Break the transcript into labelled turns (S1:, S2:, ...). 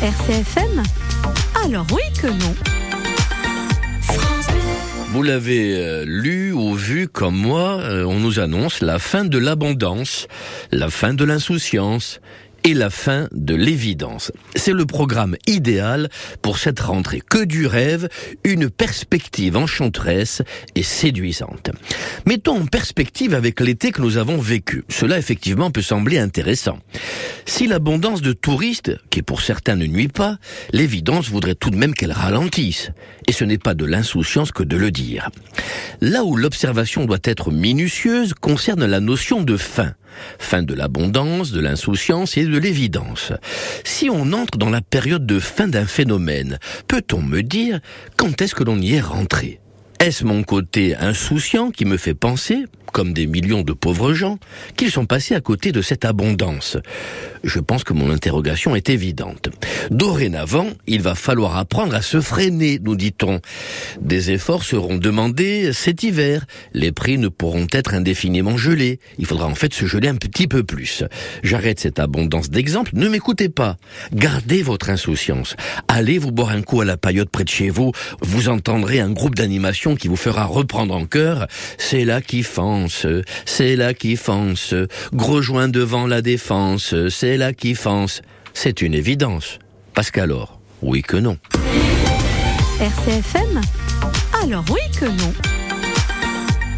S1: RCFM Alors oui que non.
S2: Vous l'avez euh, lu ou vu comme moi, euh, on nous annonce la fin de l'abondance, la fin de l'insouciance et la fin de l'évidence. C'est le programme idéal pour cette rentrée. Que du rêve, une perspective enchanteresse et séduisante. Mettons en perspective avec l'été que nous avons vécu. Cela effectivement peut sembler intéressant. Si l'abondance de touristes, qui pour certains ne nuit pas, l'évidence voudrait tout de même qu'elle ralentisse. Et ce n'est pas de l'insouciance que de le dire. Là où l'observation doit être minutieuse concerne la notion de fin. Fin de l'abondance, de l'insouciance et de l'évidence. Si on entre dans la période de fin d'un phénomène, peut-on me dire quand est-ce que l'on y est rentré? Est-ce mon côté insouciant qui me fait penser comme des millions de pauvres gens, qu'ils sont passés à côté de cette abondance Je pense que mon interrogation est évidente. Dorénavant, il va falloir apprendre à se freiner, nous dit-on. Des efforts seront demandés cet hiver. Les prix ne pourront être indéfiniment gelés. Il faudra en fait se geler un petit peu plus. J'arrête cette abondance d'exemples. Ne m'écoutez pas. Gardez votre insouciance. Allez vous boire un coup à la paillote près de chez vous. Vous entendrez un groupe d'animation qui vous fera reprendre en cœur. C'est là qui fend c'est là qui fonce, gros joint devant la défense, c'est là qui fonce. C'est une évidence. Parce qu'alors, oui que non.
S1: RCFM Alors oui que non.